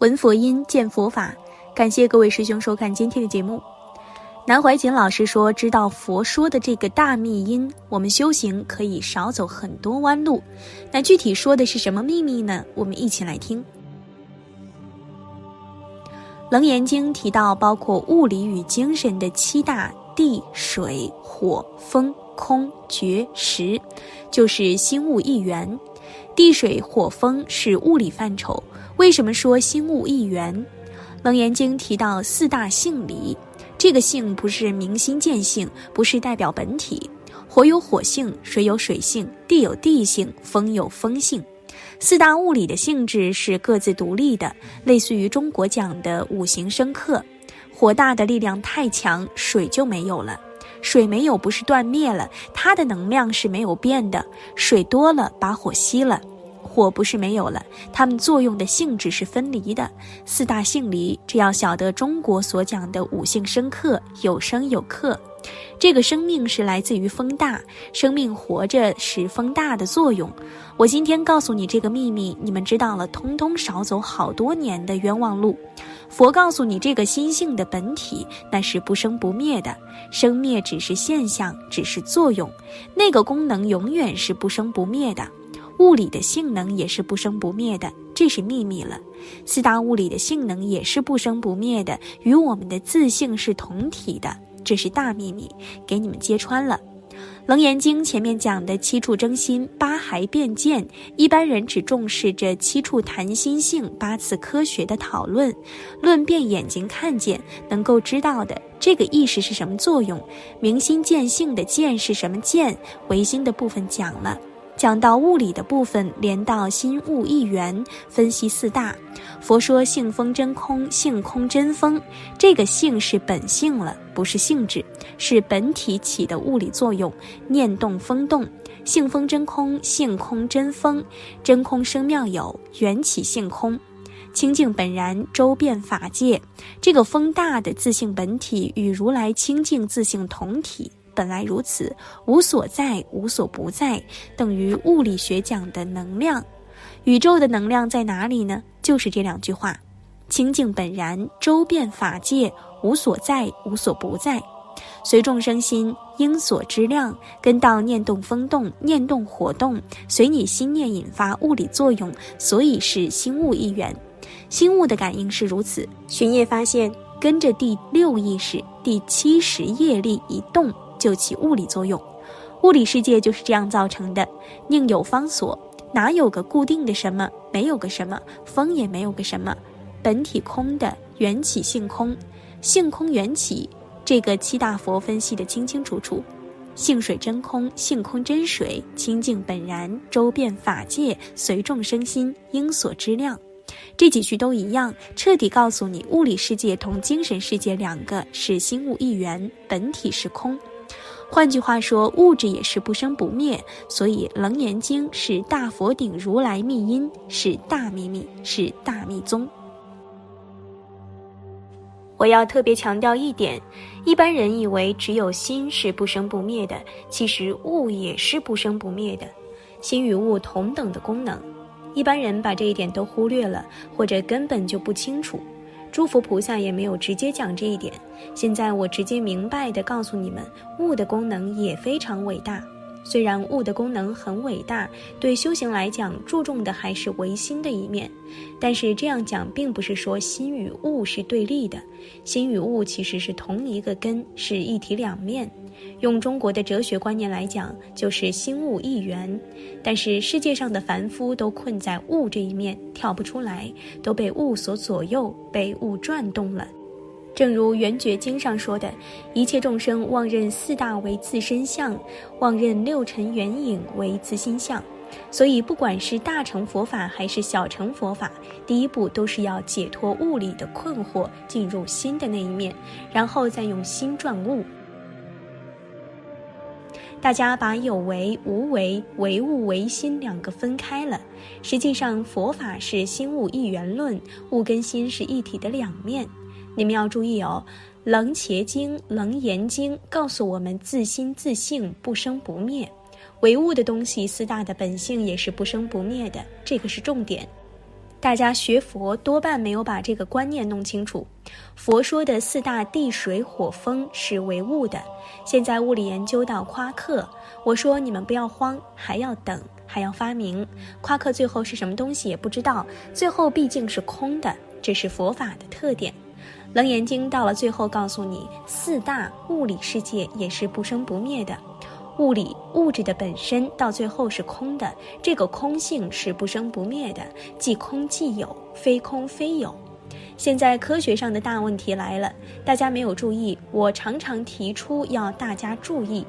闻佛音，见佛法。感谢各位师兄收看今天的节目。南怀瑾老师说：“知道佛说的这个大密因，我们修行可以少走很多弯路。”那具体说的是什么秘密呢？我们一起来听。《楞严经》提到，包括物理与精神的七大地、水、火、风、空、觉、识，就是心物一元。地、水、火、风是物理范畴。为什么说心物一元？《楞严经》提到四大性理，这个性不是明心见性，不是代表本体。火有火性，水有水性，地有地性，风有风性。四大物理的性质是各自独立的，类似于中国讲的五行生克。火大的力量太强，水就没有了。水没有不是断灭了，它的能量是没有变的。水多了，把火熄了。火不是没有了，它们作用的性质是分离的。四大性离，只要晓得中国所讲的五性生克，有生有克。这个生命是来自于风大，生命活着是风大的作用。我今天告诉你这个秘密，你们知道了，通通少走好多年的冤枉路。佛告诉你，这个心性的本体，那是不生不灭的，生灭只是现象，只是作用，那个功能永远是不生不灭的。物理的性能也是不生不灭的，这是秘密了。四大物理的性能也是不生不灭的，与我们的自性是同体的，这是大秘密，给你们揭穿了。楞严经前面讲的七处征心、八骸变见，一般人只重视这七处谈心性、八次科学的讨论，论辩眼睛看见能够知道的这个意识是什么作用，明心见性的见是什么见，唯心的部分讲了。讲到物理的部分，连到心物一元，分析四大。佛说性风真空，性空真风。这个性是本性了，不是性质，是本体起的物理作用。念动风动，性风真空，性空真风。真空生妙有，缘起性空，清净本然，周遍法界。这个风大的自性本体与如来清净自性同体。本来如此，无所在，无所不在，等于物理学讲的能量。宇宙的能量在哪里呢？就是这两句话：清净本然，周遍法界，无所在，无所不在。随众生心应所知量，跟到念动风动，念动火动，随你心念引发物理作用，所以是心物一元。心物的感应是如此。巡夜发现，跟着第六意识、第七识业力一动。就起物理作用，物理世界就是这样造成的。宁有方所，哪有个固定的什么？没有个什么，风也没有个什么，本体空的，缘起性空，性空缘起，这个七大佛分析的清清楚楚。性水真空，性空真水，清净本然，周遍法界，随众生心应所知量。这几句都一样，彻底告诉你，物理世界同精神世界两个是心物一元，本体是空。换句话说，物质也是不生不灭，所以《楞严经》是大佛顶如来密因，是大秘密，是大密宗。我要特别强调一点：一般人以为只有心是不生不灭的，其实物也是不生不灭的，心与物同等的功能。一般人把这一点都忽略了，或者根本就不清楚。诸佛菩萨也没有直接讲这一点。现在我直接明白的告诉你们，物的功能也非常伟大。虽然物的功能很伟大，对修行来讲注重的还是唯心的一面。但是这样讲，并不是说心与物是对立的，心与物其实是同一个根，是一体两面。用中国的哲学观念来讲，就是心物一元。但是世界上的凡夫都困在物这一面，跳不出来，都被物所左右，被物转动了。正如《圆觉经》上说的，一切众生妄认四大为自身相，妄认六尘缘影为自心相。所以，不管是大乘佛法还是小乘佛法，第一步都是要解脱物理的困惑，进入心的那一面，然后再用心转物。大家把有为、无为、唯物、唯心两个分开了。实际上，佛法是心物一元论，物跟心是一体的两面。你们要注意哦，《楞伽经》《楞严经》告诉我们，自心自性不生不灭，唯物的东西四大的本性也是不生不灭的，这个是重点。大家学佛多半没有把这个观念弄清楚。佛说的四大地水火风是唯物的。现在物理研究到夸克，我说你们不要慌，还要等，还要发明。夸克最后是什么东西也不知道，最后毕竟是空的，这是佛法的特点。楞严经到了最后告诉你，四大物理世界也是不生不灭的。物理物质的本身到最后是空的，这个空性是不生不灭的，即空即有，非空非有。现在科学上的大问题来了，大家没有注意。我常常提出要大家注意，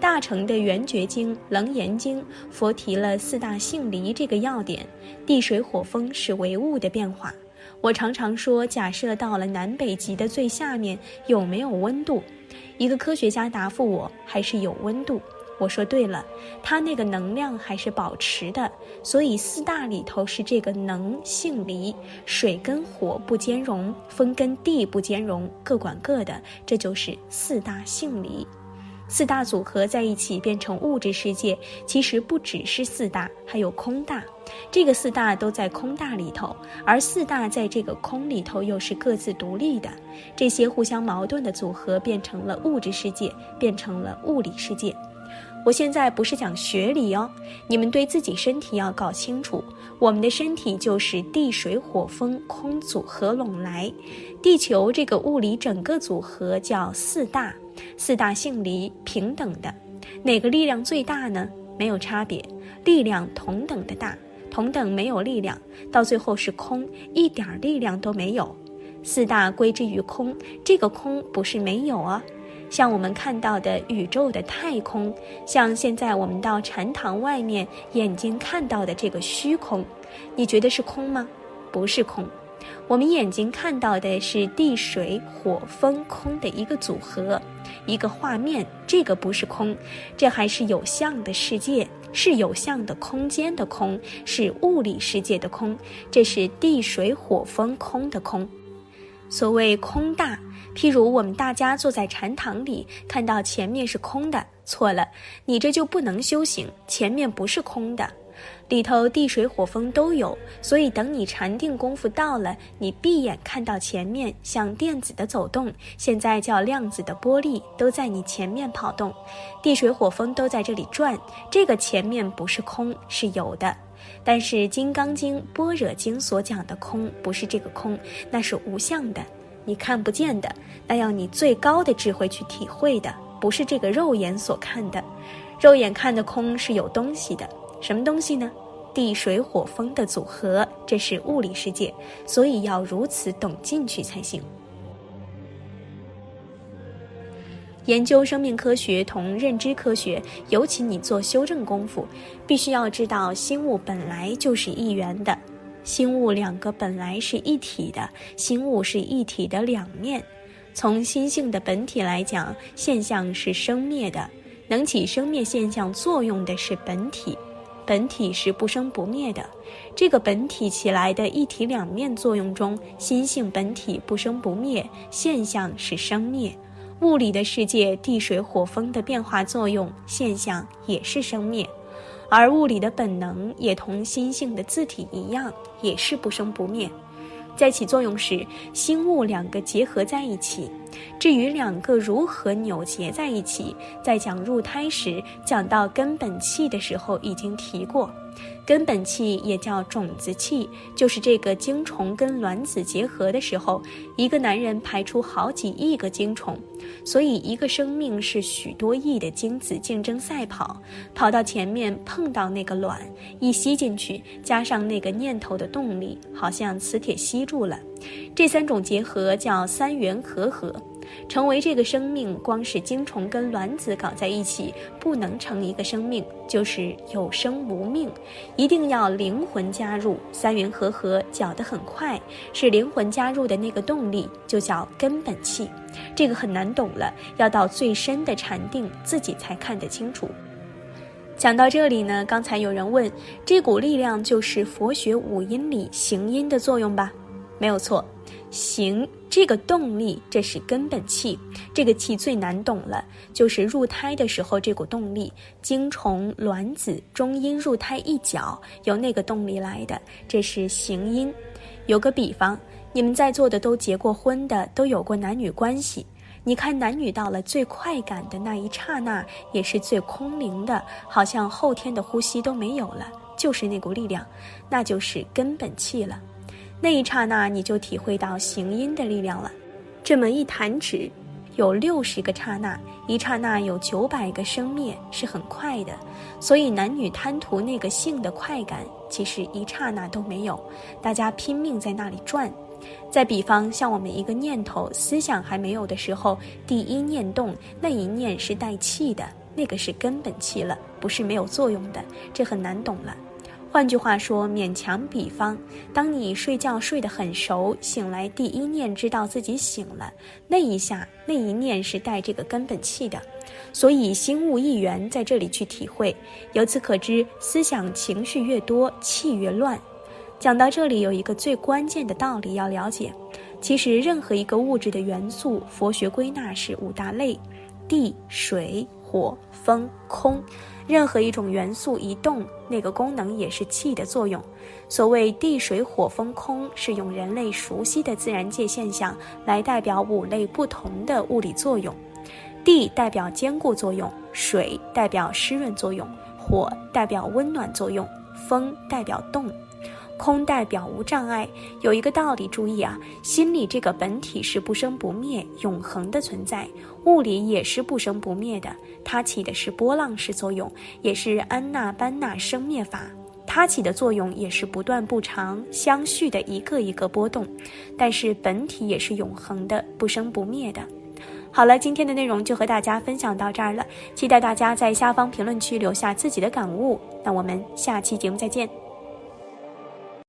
大乘的《圆觉经》《楞严经》，佛提了四大性离这个要点，地水火风是唯物的变化。我常常说，假设到了南北极的最下面，有没有温度？一个科学家答复我，还是有温度。我说对了，它那个能量还是保持的，所以四大里头是这个能性离，水跟火不兼容，风跟地不兼容，各管各的，这就是四大性离。四大组合在一起变成物质世界，其实不只是四大，还有空大。这个四大都在空大里头，而四大在这个空里头又是各自独立的。这些互相矛盾的组合变成了物质世界，变成了物理世界。我现在不是讲学理哦，你们对自己身体要搞清楚。我们的身体就是地水火风空组合拢来，地球这个物理整个组合叫四大，四大性离平等的，哪个力量最大呢？没有差别，力量同等的大，同等没有力量，到最后是空，一点力量都没有。四大归之于空，这个空不是没有啊。像我们看到的宇宙的太空，像现在我们到禅堂外面眼睛看到的这个虚空，你觉得是空吗？不是空，我们眼睛看到的是地水火风空的一个组合，一个画面，这个不是空，这还是有相的世界，是有相的空间的空，是物理世界的空，这是地水火风空的空。所谓空大。譬如我们大家坐在禅堂里，看到前面是空的，错了，你这就不能修行。前面不是空的，里头地水火风都有，所以等你禅定功夫到了，你闭眼看到前面像电子的走动，现在叫量子的波粒都在你前面跑动，地水火风都在这里转。这个前面不是空，是有的。但是《金刚经》《般若经》所讲的空，不是这个空，那是无相的。你看不见的，那要你最高的智慧去体会的，不是这个肉眼所看的。肉眼看的空是有东西的，什么东西呢？地水火风的组合，这是物理世界，所以要如此懂进去才行。研究生命科学同认知科学，尤其你做修正功夫，必须要知道心物本来就是一元的。心物两个本来是一体的，心物是一体的两面。从心性的本体来讲，现象是生灭的，能起生灭现象作用的是本体，本体是不生不灭的。这个本体起来的一体两面作用中，心性本体不生不灭，现象是生灭。物理的世界，地水火风的变化作用，现象也是生灭。而物理的本能也同心性的字体一样，也是不生不灭。在起作用时，心物两个结合在一起。至于两个如何扭结在一起，在讲入胎时讲到根本气的时候已经提过。根本气也叫种子气，就是这个精虫跟卵子结合的时候，一个男人排出好几亿个精虫，所以一个生命是许多亿的精子竞争赛跑，跑到前面碰到那个卵，一吸进去，加上那个念头的动力，好像磁铁吸住了，这三种结合叫三元合合。成为这个生命，光是精虫跟卵子搞在一起，不能成一个生命，就是有生无命，一定要灵魂加入，三元合合搅得很快，是灵魂加入的那个动力，就叫根本气。这个很难懂了，要到最深的禅定，自己才看得清楚。讲到这里呢，刚才有人问，这股力量就是佛学五音里行音的作用吧？没有错。行这个动力，这是根本气，这个气最难懂了，就是入胎的时候这股动力，精虫、卵子、中阴入胎一角，由那个动力来的，这是行阴。有个比方，你们在座的都结过婚的，都有过男女关系。你看，男女到了最快感的那一刹那，也是最空灵的，好像后天的呼吸都没有了，就是那股力量，那就是根本气了。那一刹那，你就体会到行阴的力量了。这么一弹指，有六十个刹那，一刹那有九百个生灭，是很快的。所以，男女贪图那个性的快感，其实一刹那都没有，大家拼命在那里转。再比方，像我们一个念头、思想还没有的时候，第一念动，那一念是带气的，那个是根本气了，不是没有作用的，这很难懂了。换句话说，勉强比方，当你睡觉睡得很熟，醒来第一念知道自己醒了，那一下那一念是带这个根本气的，所以心物一元在这里去体会。由此可知，思想情绪越多，气越乱。讲到这里，有一个最关键的道理要了解。其实，任何一个物质的元素，佛学归纳是五大类：地、水、火、风、空。任何一种元素一动，那个功能也是气的作用。所谓地、水、火、风、空，是用人类熟悉的自然界现象来代表五类不同的物理作用。地代表坚固作用，水代表湿润作用，火代表温暖作用，风代表动。空代表无障碍，有一个道理注意啊，心里这个本体是不生不灭、永恒的存在，物理也是不生不灭的，它起的是波浪式作用，也是安娜班纳生灭法，它起的作用也是不断不长、相续的一个一个波动，但是本体也是永恒的、不生不灭的。好了，今天的内容就和大家分享到这儿了，期待大家在下方评论区留下自己的感悟，那我们下期节目再见。